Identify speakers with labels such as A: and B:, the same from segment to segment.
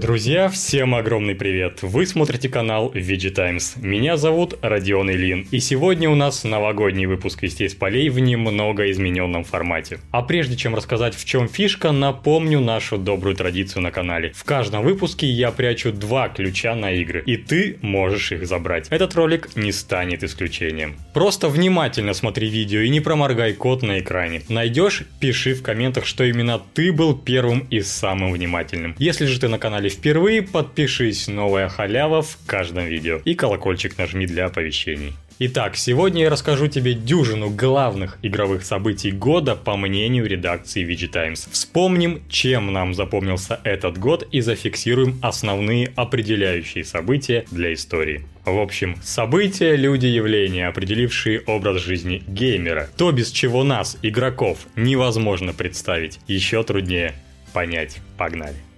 A: Друзья, всем огромный привет! Вы смотрите канал VG Times. Меня зовут Родион Ильин, и сегодня у нас новогодний выпуск «Вестей с полей» в немного измененном формате. А прежде чем рассказать, в чем фишка, напомню нашу добрую традицию на канале. В каждом выпуске я прячу два ключа на игры, и ты можешь их забрать. Этот ролик не станет исключением. Просто внимательно смотри видео и не проморгай код на экране. Найдешь? Пиши в комментах, что именно ты был первым и самым внимательным. Если же ты на канале впервые, подпишись, новая халява в каждом видео. И колокольчик нажми для оповещений. Итак, сегодня я расскажу тебе дюжину главных игровых событий года по мнению редакции VG Times. Вспомним, чем нам запомнился этот год и зафиксируем основные определяющие события для истории. В общем, события, люди, явления, определившие образ жизни геймера. То, без чего нас, игроков, невозможно представить. Еще труднее понять. Погнали.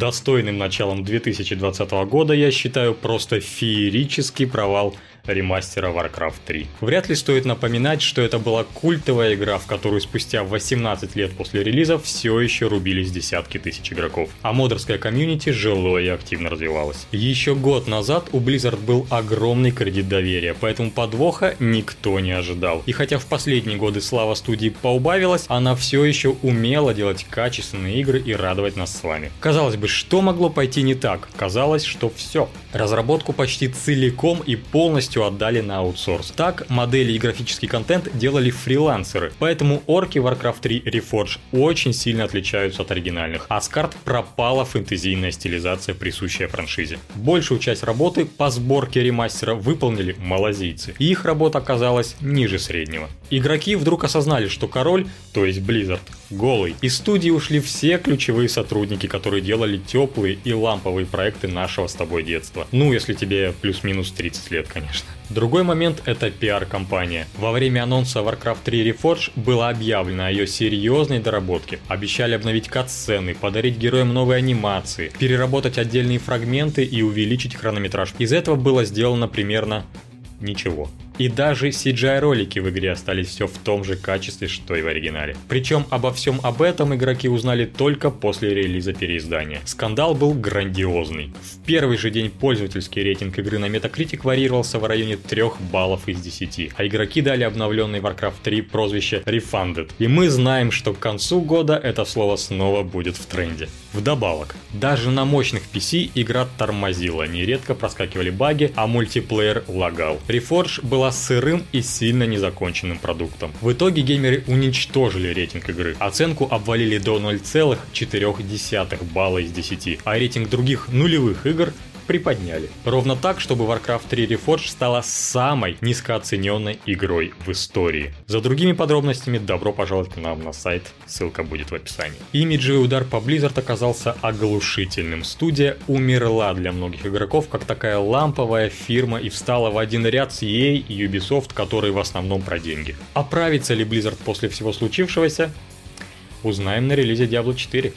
A: Достойным началом 2020 года я считаю просто феерический провал ремастера Warcraft 3. Вряд ли стоит напоминать, что это была культовая игра, в которую спустя 18 лет после релиза все еще рубились десятки тысяч игроков, а модерская комьюнити жило и активно развивалась. Еще год назад у Blizzard был огромный кредит доверия, поэтому подвоха никто не ожидал. И хотя в последние годы слава студии поубавилась, она все еще умела делать качественные игры и радовать нас с вами. Казалось бы, что могло пойти не так? Казалось, что все. Разработку почти целиком и полностью отдали на аутсорс. Так, модели и графический контент делали фрилансеры, поэтому орки Warcraft 3 Reforged очень сильно отличаются от оригинальных, а с карт пропала фэнтезийная стилизация, присущая франшизе. Большую часть работы по сборке ремастера выполнили малазийцы, и их работа оказалась ниже среднего. Игроки вдруг осознали, что король, то есть Blizzard, голый. Из студии ушли все ключевые сотрудники, которые делали теплые и ламповые проекты нашего с тобой детства. Ну, если тебе плюс-минус 30 лет, конечно. Другой момент – это пиар-компания. Во время анонса Warcraft 3 Reforged было объявлено о ее серьезной доработке. Обещали обновить кат-сцены, подарить героям новые анимации, переработать отдельные фрагменты и увеличить хронометраж. Из этого было сделано примерно ничего. И даже CGI-ролики в игре остались все в том же качестве, что и в оригинале. Причем обо всем об этом игроки узнали только после релиза переиздания. Скандал был грандиозный. В первый же день пользовательский рейтинг игры на Metacritic варьировался в районе 3 баллов из 10, а игроки дали обновленный Warcraft 3 прозвище Refunded. И мы знаем, что к концу года это слово снова будет в тренде. Вдобавок, даже на мощных PC игра тормозила, нередко проскакивали баги, а мультиплеер лагал. Reforge была сырым и сильно незаконченным продуктом. В итоге геймеры уничтожили рейтинг игры. Оценку обвалили до 0,4 балла из 10, а рейтинг других нулевых игр приподняли. Ровно так, чтобы Warcraft 3 Reforged стала самой низкооцененной игрой в истории. За другими подробностями добро пожаловать к нам на сайт, ссылка будет в описании. Имиджевый удар по Blizzard оказался оглушительным. Студия умерла для многих игроков как такая ламповая фирма и встала в один ряд с EA и Ubisoft, которые в основном про деньги. Оправится ли Blizzard после всего случившегося? Узнаем на релизе Diablo 4.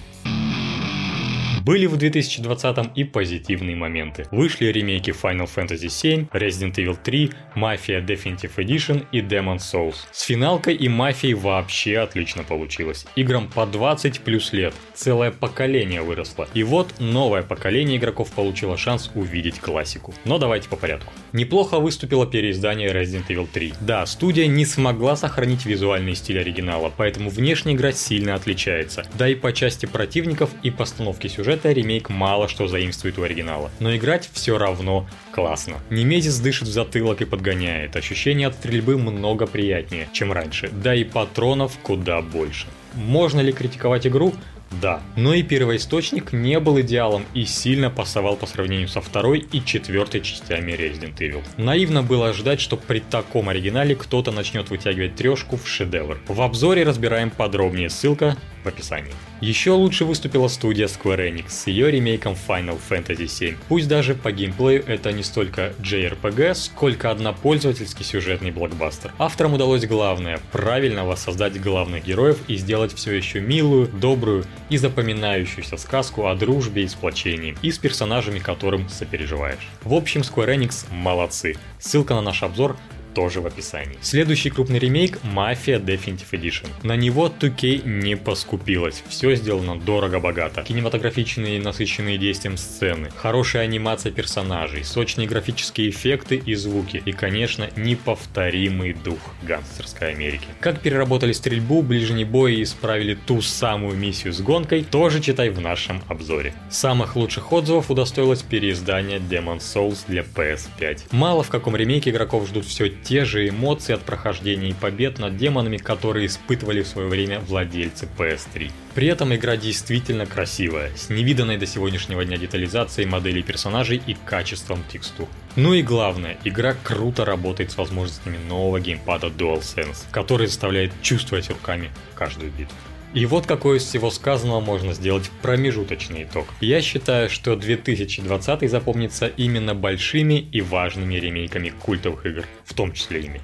A: Были в 2020 и позитивные моменты. Вышли ремейки Final Fantasy VII, Resident Evil 3, Mafia Definitive Edition и Demon's Souls. С финалкой и Мафией вообще отлично получилось. Играм по 20 плюс лет. Целое поколение выросло. И вот новое поколение игроков получило шанс увидеть классику. Но давайте по порядку. Неплохо выступило переиздание Resident Evil 3. Да, студия не смогла сохранить визуальный стиль оригинала, поэтому внешняя игра сильно отличается. Да и по части противников и постановки сюжета сюжета ремейк мало что заимствует у оригинала, но играть все равно классно. Немезис дышит в затылок и подгоняет, ощущение от стрельбы много приятнее, чем раньше, да и патронов куда больше. Можно ли критиковать игру? Да, но и первоисточник не был идеалом и сильно пасовал по сравнению со второй и четвертой частями Resident Evil. Наивно было ожидать, что при таком оригинале кто-то начнет вытягивать трешку в шедевр. В обзоре разбираем подробнее, ссылка в описании. Еще лучше выступила студия Square Enix с ее ремейком Final Fantasy VII. Пусть даже по геймплею это не столько JRPG, сколько однопользовательский сюжетный блокбастер. Авторам удалось главное – правильно воссоздать главных героев и сделать все еще милую, добрую и запоминающуюся сказку о дружбе и сплочении, и с персонажами, которым сопереживаешь. В общем, Square Enix молодцы. Ссылка на наш обзор тоже в описании. Следующий крупный ремейк Mafia Definitive Edition. На него 2K не поскупилась, все сделано дорого-богато. Кинематографичные насыщенные действием сцены, хорошая анимация персонажей, сочные графические эффекты и звуки и, конечно, неповторимый дух гангстерской Америки. Как переработали стрельбу, ближний бой и исправили ту самую миссию с гонкой, тоже читай в нашем обзоре. Самых лучших отзывов удостоилось переиздание Demon Souls для PS5. Мало в каком ремейке игроков ждут все те же эмоции от прохождения и побед над демонами, которые испытывали в свое время владельцы PS3. При этом игра действительно красивая, с невиданной до сегодняшнего дня детализацией моделей персонажей и качеством текстур. Ну и главное, игра круто работает с возможностями нового геймпада DualSense, который заставляет чувствовать руками каждую битву. И вот какой из всего сказанного можно сделать промежуточный итог. Я считаю, что 2020 запомнится именно большими и важными ремейками культовых игр, в том числе ими.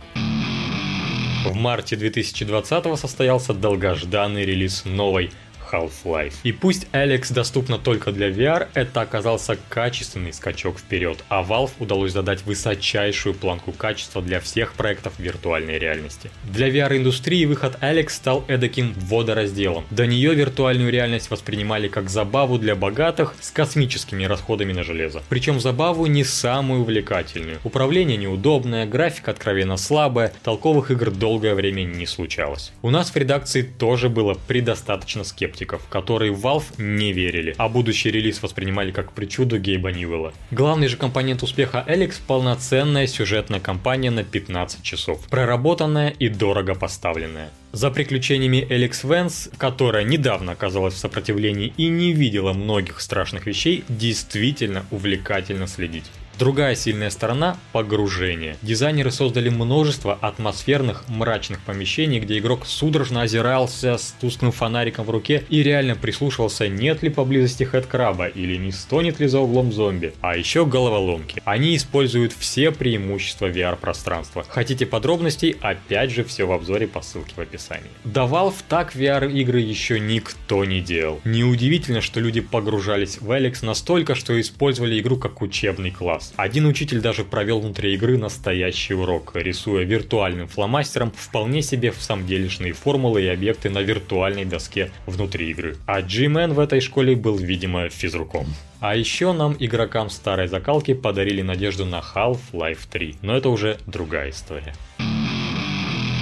A: В марте 2020 состоялся долгожданный релиз новой Half-Life. И пусть Alex доступна только для VR, это оказался качественный скачок вперед, а Valve удалось задать высочайшую планку качества для всех проектов виртуальной реальности. Для VR-индустрии выход Alex стал эдаким водоразделом. До нее виртуальную реальность воспринимали как забаву для богатых с космическими расходами на железо. Причем забаву не самую увлекательную. Управление неудобное, графика откровенно слабая, толковых игр долгое время не случалось. У нас в редакции тоже было предостаточно скептиков скептиков, которые в Valve не верили, а будущий релиз воспринимали как причуду Гейба Ньюэлла. Главный же компонент успеха Alex – полноценная сюжетная кампания на 15 часов, проработанная и дорого поставленная. За приключениями Эликс Венс, которая недавно оказалась в сопротивлении и не видела многих страшных вещей, действительно увлекательно следить. Другая сильная сторона – погружение. Дизайнеры создали множество атмосферных мрачных помещений, где игрок судорожно озирался с тусклым фонариком в руке и реально прислушивался, нет ли поблизости хэдкраба или не стонет ли за углом зомби. А еще головоломки. Они используют все преимущества VR-пространства. Хотите подробностей? Опять же, все в обзоре по ссылке в описании. До Valve так VR-игры еще никто не делал. Неудивительно, что люди погружались в Alex настолько, что использовали игру как учебный класс. Один учитель даже провел внутри игры настоящий урок, рисуя виртуальным фломастером вполне себе в самом делешные формулы и объекты на виртуальной доске внутри игры. А G-Man в этой школе был, видимо, физруком. А еще нам, игрокам старой закалки, подарили надежду на Half-Life 3, но это уже другая история.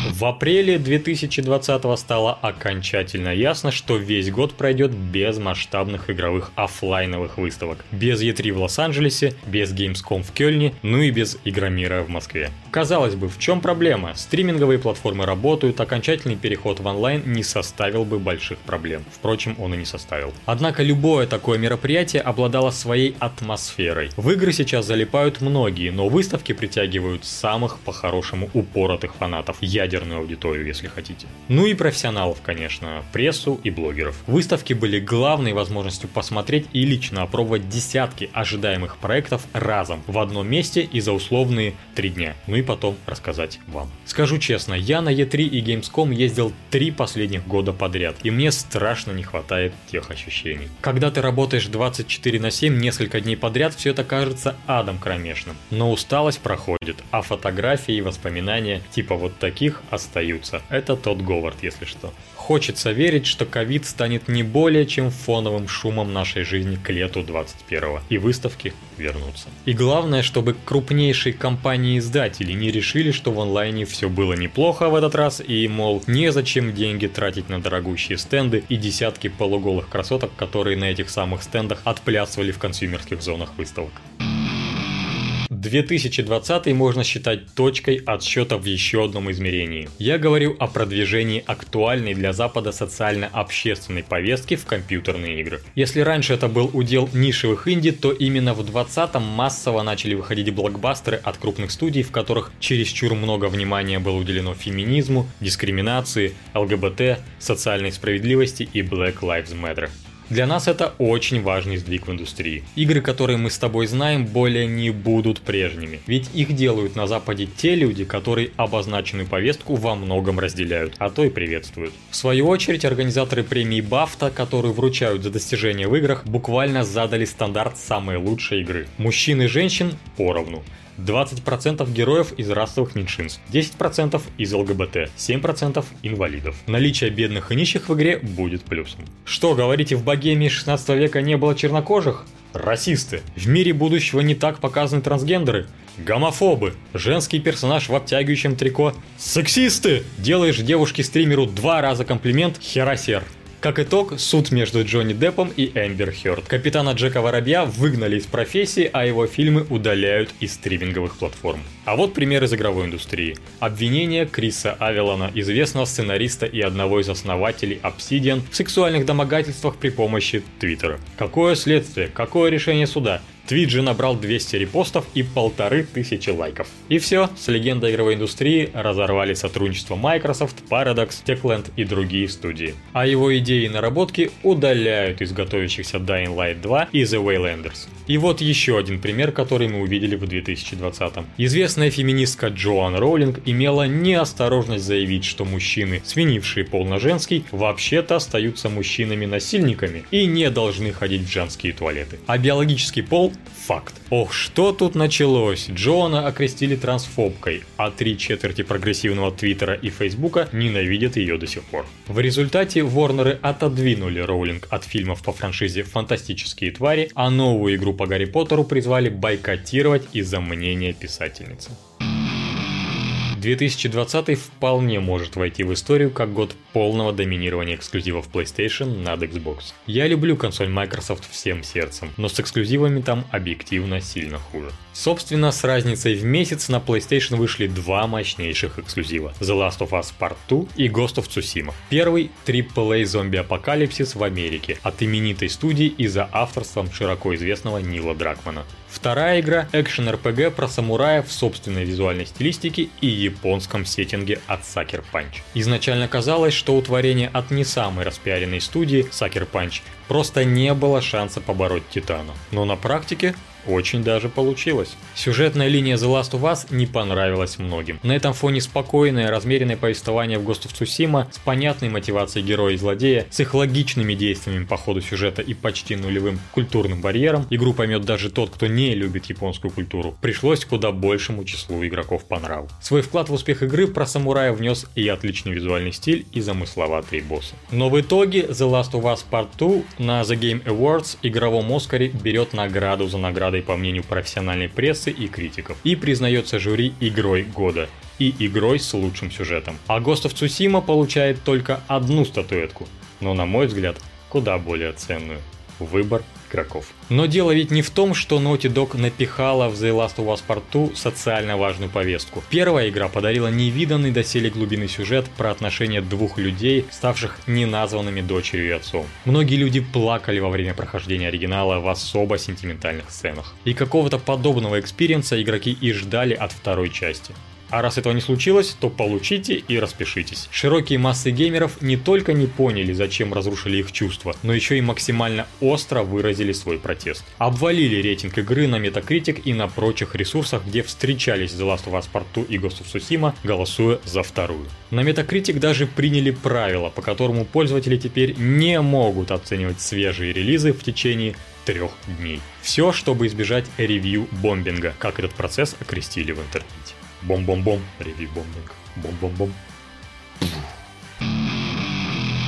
A: В апреле 2020 стало окончательно ясно, что весь год пройдет без масштабных игровых офлайновых выставок. Без E3 в Лос-Анджелесе, без Gamescom в Кёльне, ну и без Игромира в Москве. Казалось бы, в чем проблема? Стриминговые платформы работают, окончательный переход в онлайн не составил бы больших проблем. Впрочем, он и не составил. Однако любое такое мероприятие обладало своей атмосферой. В игры сейчас залипают многие, но выставки притягивают самых по-хорошему упоротых фанатов, ядерную аудиторию, если хотите. Ну и профессионалов, конечно, прессу и блогеров. Выставки были главной возможностью посмотреть и лично опробовать десятки ожидаемых проектов разом в одном месте и за условные три дня. Ну и потом рассказать вам. Скажу честно, я на E3 и Gamescom ездил три последних года подряд, и мне страшно не хватает тех ощущений. Когда ты работаешь 24 на 7 несколько дней подряд, все это кажется адом кромешным. Но усталость проходит, а фотографии и воспоминания типа вот таких остаются. Это тот Говард, если что. Хочется верить, что ковид станет не более чем фоновым шумом нашей жизни к лету 21 и выставки вернутся. И главное, чтобы крупнейшие компании-издатели не решили, что в онлайне все было неплохо в этот раз и, мол, незачем деньги тратить на дорогущие стенды и десятки полуголых красоток, которые на этих самых стендах отплясывали в консюмерских зонах выставок. 2020 можно считать точкой отсчета в еще одном измерении. Я говорю о продвижении актуальной для Запада социально-общественной повестки в компьютерные игры. Если раньше это был удел нишевых инди, то именно в 2020 массово начали выходить блокбастеры от крупных студий, в которых чересчур много внимания было уделено феминизму, дискриминации, ЛГБТ, социальной справедливости и Black Lives Matter. Для нас это очень важный сдвиг в индустрии. Игры, которые мы с тобой знаем, более не будут прежними. Ведь их делают на Западе те люди, которые обозначенную повестку во многом разделяют, а то и приветствуют. В свою очередь, организаторы премии BAFTA, которые вручают за достижения в играх, буквально задали стандарт самой лучшей игры. Мужчин и женщин поровну. 20% героев из расовых меньшинств, 10% из ЛГБТ, 7% инвалидов. Наличие бедных и нищих в игре будет плюсом. Что, говорите, в богемии 16 века не было чернокожих? Расисты. В мире будущего не так показаны трансгендеры. Гомофобы. Женский персонаж в обтягивающем трико. Сексисты. Делаешь девушке-стримеру два раза комплимент, херосер. Как итог, суд между Джонни Деппом и Эмбер Хёрд. Капитана Джека Воробья выгнали из профессии, а его фильмы удаляют из стриминговых платформ. А вот пример из игровой индустрии. Обвинение Криса Авелона, известного сценариста и одного из основателей Obsidian, в сексуальных домогательствах при помощи Твиттера. Какое следствие? Какое решение суда? Твит же набрал 200 репостов и полторы тысячи лайков. И все, с легендой игровой индустрии разорвали сотрудничество Microsoft, Paradox, Techland и другие студии. А его идеи и наработки удаляют из готовящихся Dying Light 2 и The Waylanders. И вот еще один пример, который мы увидели в 2020 -м. Известная феминистка Джоан Роулинг имела неосторожность заявить, что мужчины, сменившие пол на женский, вообще-то остаются мужчинами-насильниками и не должны ходить в женские туалеты. А биологический пол Факт. Ох, что тут началось? Джоана окрестили трансфобкой, а три четверти прогрессивного Твиттера и Фейсбука ненавидят ее до сих пор. В результате Ворнеры отодвинули Роулинг от фильмов по франшизе «Фантастические твари», а новую игру по Гарри Поттеру призвали бойкотировать из-за мнения писательницы. 2020 вполне может войти в историю как год полного доминирования эксклюзивов PlayStation над Xbox. Я люблю консоль Microsoft всем сердцем, но с эксклюзивами там объективно сильно хуже. Собственно, с разницей в месяц на PlayStation вышли два мощнейших эксклюзива – The Last of Us Part 2 и Ghost of Tsushima. Первый – AAA зомби-апокалипсис в Америке от именитой студии и за авторством широко известного Нила Дракмана. Вторая игра – экшен-РПГ про самурая в собственной визуальной стилистике и японском сеттинге от Sucker Punch. Изначально казалось, что у творения от не самой распиаренной студии Sucker Punch просто не было шанса побороть Титана. Но на практике очень даже получилось. Сюжетная линия The Last of Us не понравилась многим. На этом фоне спокойное, размеренное повествование в Ghost of Tsushima с понятной мотивацией героя и злодея, с их логичными действиями по ходу сюжета и почти нулевым культурным барьером, игру поймет даже тот, кто не любит японскую культуру, пришлось куда большему числу игроков по нраву. Свой вклад в успех игры про самурая внес и отличный визуальный стиль, и замысловатые боссы. Но в итоге The Last of Us Part 2 на The Game Awards игровом Оскаре берет награду за наградой наградой по мнению профессиональной прессы и критиков, и признается жюри игрой года и игрой с лучшим сюжетом. А Ghost of получает только одну статуэтку, но на мой взгляд куда более ценную. Выбор игроков. Но дело ведь не в том, что Naughty Dog напихала в The Last of Us Part 2 социально важную повестку. Первая игра подарила невиданный доселе глубины сюжет про отношения двух людей, ставших неназванными дочерью и отцом. Многие люди плакали во время прохождения оригинала в особо сентиментальных сценах. И какого-то подобного experience а игроки и ждали от второй части. А раз этого не случилось, то получите и распишитесь. Широкие массы геймеров не только не поняли, зачем разрушили их чувства, но еще и максимально остро выразили свой протест. Обвалили рейтинг игры на Metacritic и на прочих ресурсах, где встречались The Last of Us Part 2 и Ghost of Tsushima, голосуя за вторую. На Metacritic даже приняли правило, по которому пользователи теперь не могут оценивать свежие релизы в течение трех дней. Все, чтобы избежать ревью-бомбинга, как этот процесс окрестили в интернете. Бом-бом-бом, ревью-бомбинг. Бом-бом-бом.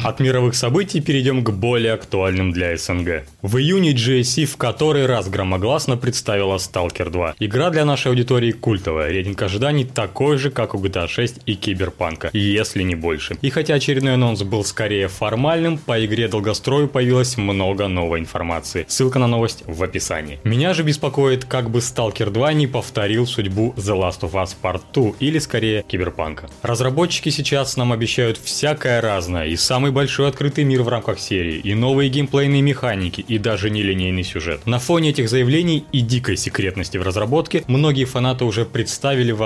A: От мировых событий перейдем к более актуальным для СНГ. В июне GSC в который раз громогласно представила Stalker 2. Игра для нашей аудитории культовая, рейтинг ожиданий такой же, как у GTA 6 и Киберпанка, если не больше. И хотя очередной анонс был скорее формальным, по игре долгострою появилось много новой информации. Ссылка на новость в описании. Меня же беспокоит, как бы Stalker 2 не повторил судьбу The Last of Us Part 2 или скорее Киберпанка. Разработчики сейчас нам обещают всякое разное и самый самый большой открытый мир в рамках серии, и новые геймплейные механики, и даже нелинейный сюжет. На фоне этих заявлений и дикой секретности в разработке, многие фанаты уже представили в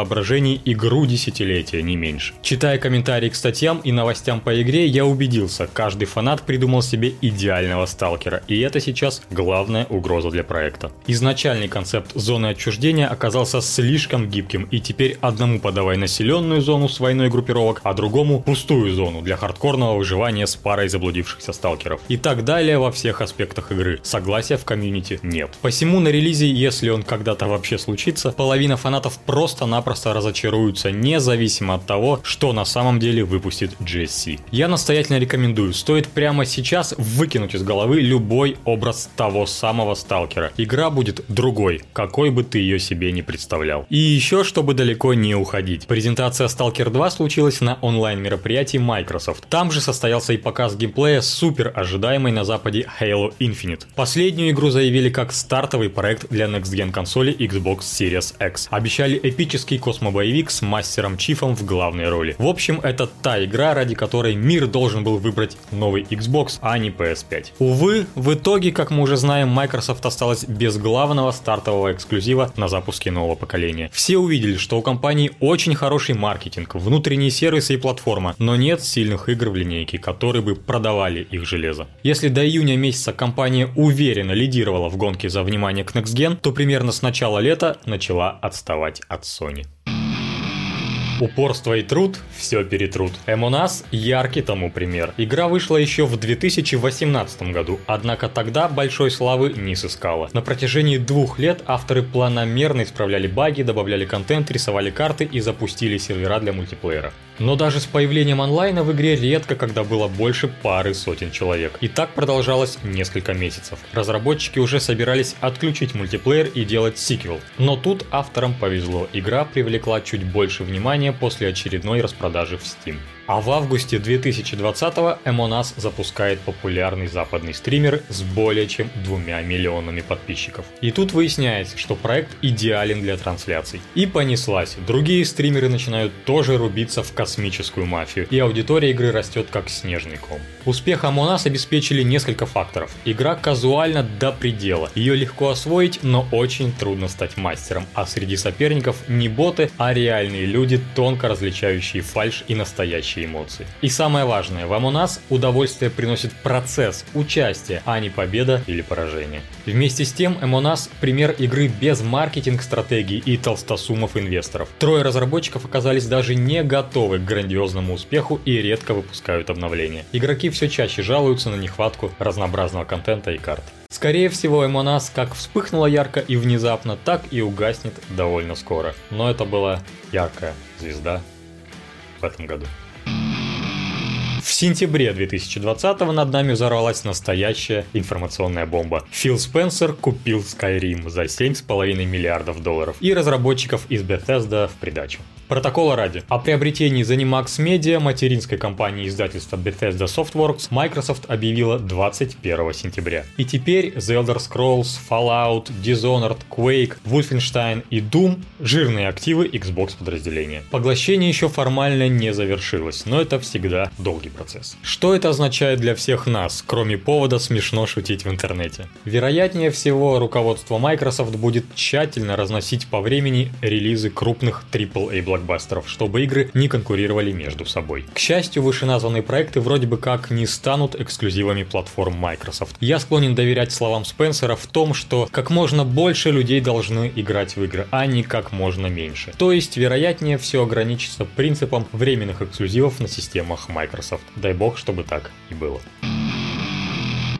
A: игру десятилетия, не меньше. Читая комментарии к статьям и новостям по игре, я убедился, каждый фанат придумал себе идеального сталкера, и это сейчас главная угроза для проекта. Изначальный концепт зоны отчуждения оказался слишком гибким, и теперь одному подавай населенную зону с войной группировок, а другому пустую зону для хардкорного выживания соревнования с парой заблудившихся сталкеров. И так далее во всех аспектах игры. Согласия в комьюнити нет. Посему на релизе, если он когда-то вообще случится, половина фанатов просто-напросто разочаруются, независимо от того, что на самом деле выпустит GSC. Я настоятельно рекомендую, стоит прямо сейчас выкинуть из головы любой образ того самого сталкера. Игра будет другой, какой бы ты ее себе не представлял. И еще, чтобы далеко не уходить. Презентация Stalker 2 случилась на онлайн-мероприятии Microsoft. Там же состоялся и показ геймплея супер ожидаемой на западе Halo Infinite. Последнюю игру заявили как стартовый проект для Next Gen консоли Xbox Series X. Обещали эпический космобоевик с мастером Чифом в главной роли. В общем, это та игра, ради которой мир должен был выбрать новый Xbox, а не PS5. Увы, в итоге, как мы уже знаем, Microsoft осталась без главного стартового эксклюзива на запуске нового поколения. Все увидели, что у компании очень хороший маркетинг, внутренние сервисы и платформа, но нет сильных игр в линейке, бы продавали их железо. Если до июня месяца компания уверенно лидировала в гонке за внимание к Next Gen, то примерно с начала лета начала отставать от Sony. Упорство и труд все перетрут. Эмонас яркий тому пример. Игра вышла еще в 2018 году, однако тогда большой славы не сыскала. На протяжении двух лет авторы планомерно исправляли баги, добавляли контент, рисовали карты и запустили сервера для мультиплеера. Но даже с появлением онлайна в игре редко когда было больше пары сотен человек. И так продолжалось несколько месяцев. Разработчики уже собирались отключить мультиплеер и делать сиквел. Но тут авторам повезло, игра привлекла чуть больше внимания после очередной распродажи в Steam. А в августе 2020-го Эмонас запускает популярный западный стример с более чем двумя миллионами подписчиков. И тут выясняется, что проект идеален для трансляций. И понеслась. Другие стримеры начинают тоже рубиться в космическую мафию, и аудитория игры растет как снежный ком. Успех Амонас обеспечили несколько факторов. Игра казуально до предела. Ее легко освоить, но очень трудно стать мастером. А среди соперников не боты, а реальные люди, тонко различающие фальш и настоящий настоящие эмоции. И самое важное, вам у нас удовольствие приносит процесс, участие, а не победа или поражение. Вместе с тем, Эмонас – пример игры без маркетинг-стратегий и толстосумов инвесторов. Трое разработчиков оказались даже не готовы к грандиозному успеху и редко выпускают обновления. Игроки все чаще жалуются на нехватку разнообразного контента и карт. Скорее всего, Эмонас как вспыхнула ярко и внезапно, так и угаснет довольно скоро. Но это была яркая звезда в этом году. В сентябре 2020 над нами взорвалась настоящая информационная бомба. Фил Спенсер купил Skyrim за 7,5 миллиардов долларов и разработчиков из Bethesda в придачу. Протокола ради. О приобретении ZeniMax Media, материнской компании издательства Bethesda Softworks, Microsoft объявила 21 сентября. И теперь The Elder Scrolls, Fallout, Dishonored, Quake, Wolfenstein и Doom – жирные активы Xbox подразделения. Поглощение еще формально не завершилось, но это всегда долгий процесс. Что это означает для всех нас, кроме повода смешно шутить в интернете? Вероятнее всего, руководство Microsoft будет тщательно разносить по времени релизы крупных AAA блокбастеров, чтобы игры не конкурировали между собой. К счастью, вышеназванные проекты вроде бы как не станут эксклюзивами платформ Microsoft. Я склонен доверять словам Спенсера в том, что как можно больше людей должны играть в игры, а не как можно меньше. То есть, вероятнее все ограничится принципом временных эксклюзивов на системах Microsoft. Дай бог, чтобы так и было.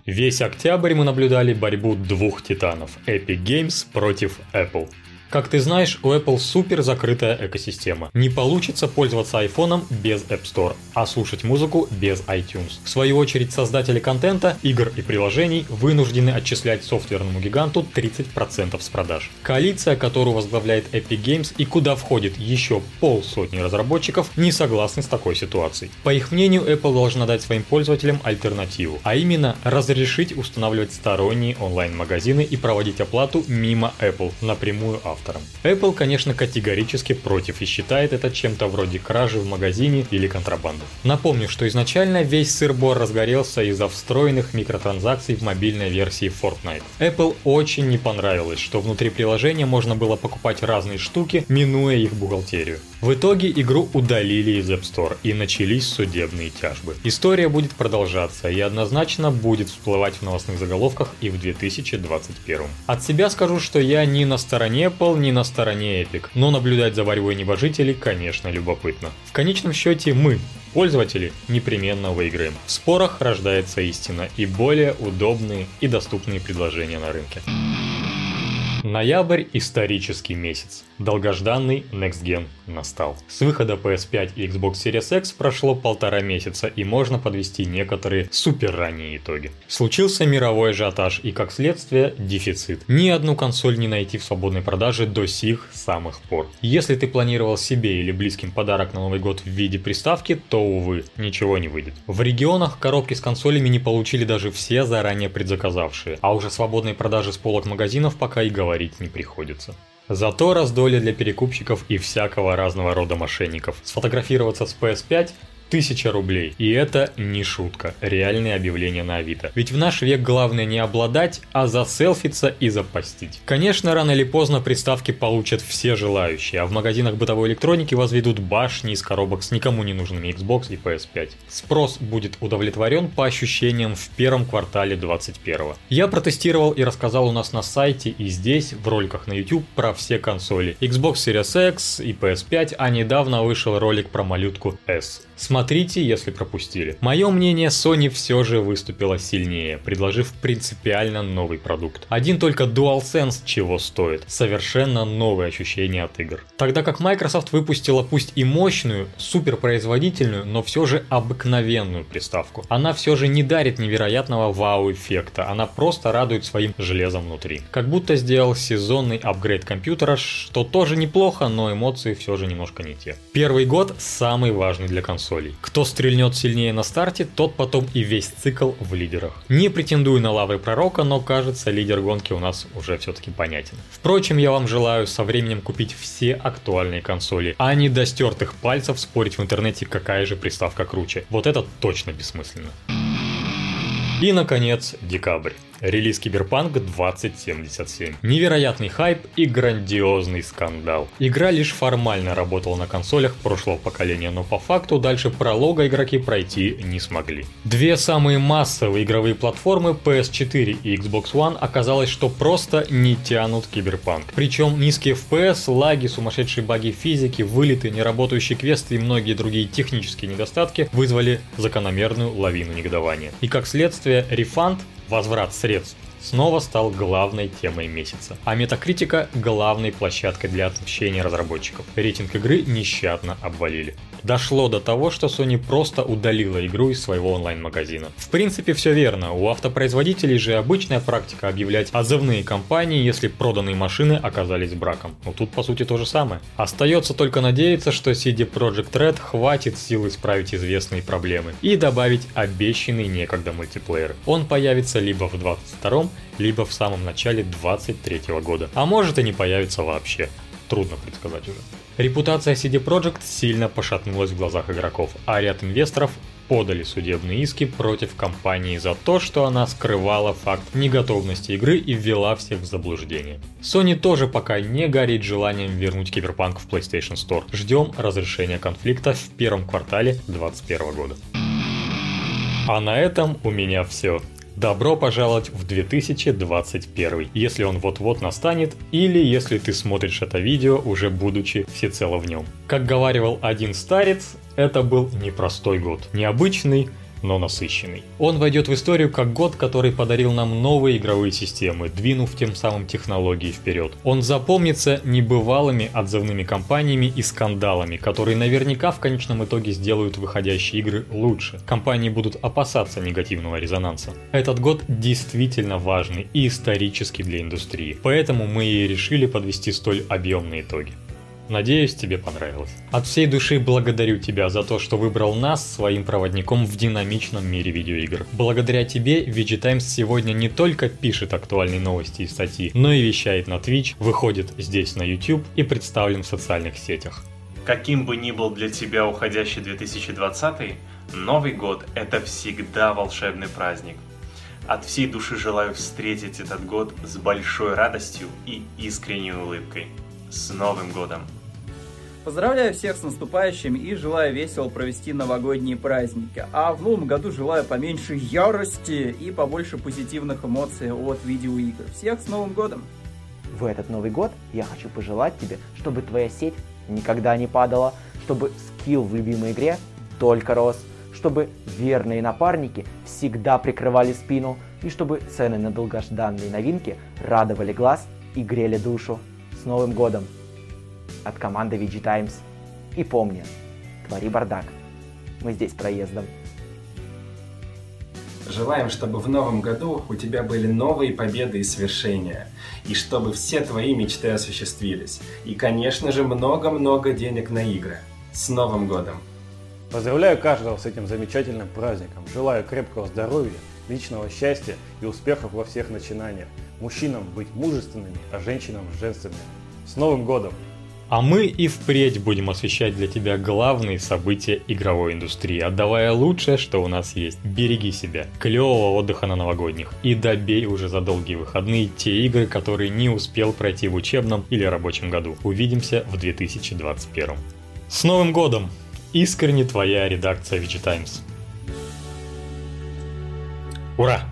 A: Весь октябрь мы наблюдали борьбу двух титанов – Epic Games против Apple. Как ты знаешь, у Apple супер закрытая экосистема. Не получится пользоваться айфоном без App Store, а слушать музыку без iTunes. В свою очередь, создатели контента, игр и приложений вынуждены отчислять софтверному гиганту 30% с продаж. Коалиция, которую возглавляет Epic Games и куда входит еще полсотни разработчиков, не согласны с такой ситуацией. По их мнению, Apple должна дать своим пользователям альтернативу, а именно разрешить устанавливать сторонние онлайн-магазины и проводить оплату мимо Apple напрямую автору автором. Apple, конечно, категорически против и считает это чем-то вроде кражи в магазине или контрабанды. Напомню, что изначально весь сыр-бор разгорелся из-за встроенных микротранзакций в мобильной версии Fortnite. Apple очень не понравилось, что внутри приложения можно было покупать разные штуки, минуя их бухгалтерию. В итоге игру удалили из App Store и начались судебные тяжбы. История будет продолжаться и однозначно будет всплывать в новостных заголовках и в 2021. От себя скажу, что я не на стороне Apple Intel не на стороне Epic, но наблюдать за борьбой небожителей, конечно, любопытно. В конечном счете мы, пользователи, непременно выиграем. В спорах рождается истина и более удобные и доступные предложения на рынке. Ноябрь – исторический месяц. Долгожданный Next Gen настал. С выхода PS5 и Xbox Series X прошло полтора месяца и можно подвести некоторые супер ранние итоги. Случился мировой ажиотаж и как следствие дефицит. Ни одну консоль не найти в свободной продаже до сих самых пор. Если ты планировал себе или близким подарок на Новый год в виде приставки, то увы, ничего не выйдет. В регионах коробки с консолями не получили даже все заранее предзаказавшие, а уже свободной продажи с полок магазинов пока и говорить не приходится. Зато раздолье для перекупщиков и всякого разного рода мошенников. Сфотографироваться с PS5 Тысяча рублей. И это не шутка, реальные объявления на Авито. Ведь в наш век главное не обладать, а заселфиться и запостить. Конечно, рано или поздно приставки получат все желающие, а в магазинах бытовой электроники возведут башни из коробок с никому не нужными Xbox и PS5. Спрос будет удовлетворен по ощущениям в первом квартале 2021. Я протестировал и рассказал у нас на сайте и здесь, в роликах на YouTube, про все консоли. Xbox Series X и PS5, а недавно вышел ролик про малютку S. Смотрите, если пропустили. Мое мнение, Sony все же выступила сильнее, предложив принципиально новый продукт. Один только DualSense чего стоит. Совершенно новые ощущения от игр. Тогда как Microsoft выпустила пусть и мощную, суперпроизводительную, но все же обыкновенную приставку. Она все же не дарит невероятного вау-эффекта, она просто радует своим железом внутри. Как будто сделал сезонный апгрейд компьютера, что тоже неплохо, но эмоции все же немножко не те. Первый год самый важный для консоли Кто стрельнет сильнее на старте, тот потом и весь цикл в лидерах. Не претендую на лавры пророка, но кажется, лидер гонки у нас уже все-таки понятен. Впрочем, я вам желаю со временем купить все актуальные консоли, а не до стертых пальцев спорить в интернете, какая же приставка круче. Вот это точно бессмысленно. И, наконец, декабрь. Релиз Киберпанк 2077. Невероятный хайп и грандиозный скандал. Игра лишь формально работала на консолях прошлого поколения, но по факту дальше пролога игроки пройти не смогли. Две самые массовые игровые платформы PS4 и Xbox One оказалось, что просто не тянут Киберпанк. Причем низкие FPS, лаги, сумасшедшие баги физики, вылеты, неработающие квесты и многие другие технические недостатки вызвали закономерную лавину негодования. И как следствие, refund возврат средств снова стал главной темой месяца, а Метакритика – главной площадкой для отмщения разработчиков. Рейтинг игры нещадно обвалили. Дошло до того, что Sony просто удалила игру из своего онлайн-магазина. В принципе, все верно, у автопроизводителей же обычная практика объявлять отзывные компании, если проданные машины оказались браком. Но тут по сути то же самое. Остается только надеяться, что CD Projekt Red хватит сил исправить известные проблемы и добавить обещанный некогда мультиплеер. Он появится либо в 22 либо в самом начале 23 года. А может и не появится вообще. Трудно предсказать уже. Репутация CD Projekt сильно пошатнулась в глазах игроков, а ряд инвесторов подали судебные иски против компании за то, что она скрывала факт неготовности игры и ввела всех в заблуждение. Sony тоже пока не горит желанием вернуть Киберпанк в PlayStation Store. Ждем разрешения конфликта в первом квартале 2021 года. А на этом у меня все. Добро пожаловать в 2021, если он вот-вот настанет, или если ты смотришь это видео, уже будучи всецело в нем. Как говаривал один старец, это был непростой год. Необычный, но насыщенный. Он войдет в историю как год, который подарил нам новые игровые системы, двинув тем самым технологии вперед. Он запомнится небывалыми отзывными кампаниями и скандалами, которые наверняка в конечном итоге сделают выходящие игры лучше. Компании будут опасаться негативного резонанса. Этот год действительно важный и исторический для индустрии, поэтому мы и решили подвести столь объемные итоги. Надеюсь, тебе понравилось. От всей души благодарю тебя за то, что выбрал нас своим проводником в динамичном мире видеоигр. Благодаря тебе VG Times сегодня не только пишет актуальные новости и статьи, но и вещает на Twitch, выходит здесь на YouTube и представлен в социальных сетях.
B: Каким бы ни был для тебя уходящий 2020, Новый год – это всегда волшебный праздник. От всей души желаю встретить этот год с большой радостью и искренней улыбкой. С Новым годом!
C: Поздравляю всех с наступающим и желаю весело провести новогодние праздники. А в новом году желаю поменьше ярости и побольше позитивных эмоций от видеоигр. Всех с Новым годом!
D: В этот Новый год я хочу пожелать тебе, чтобы твоя сеть никогда не падала, чтобы скилл в любимой игре только рос, чтобы верные напарники всегда прикрывали спину и чтобы цены на долгожданные новинки радовали глаз и грели душу. С Новым годом! От команды VG Times. И помни, твори бардак. Мы здесь проездом.
E: Желаем, чтобы в новом году у тебя были новые победы и свершения, и чтобы все твои мечты осуществились. И, конечно же, много-много денег на игры. С Новым годом!
F: Поздравляю каждого с этим замечательным праздником. Желаю крепкого здоровья, личного счастья и успехов во всех начинаниях. Мужчинам быть мужественными, а женщинам женственными. С Новым годом!
A: А мы и впредь будем освещать для тебя главные события игровой индустрии, отдавая лучшее, что у нас есть. Береги себя, клевого отдыха на новогодних и добей уже за долгие выходные те игры, которые не успел пройти в учебном или рабочем году. Увидимся в 2021. С Новым годом! Искренне твоя редакция VG Times. Ура!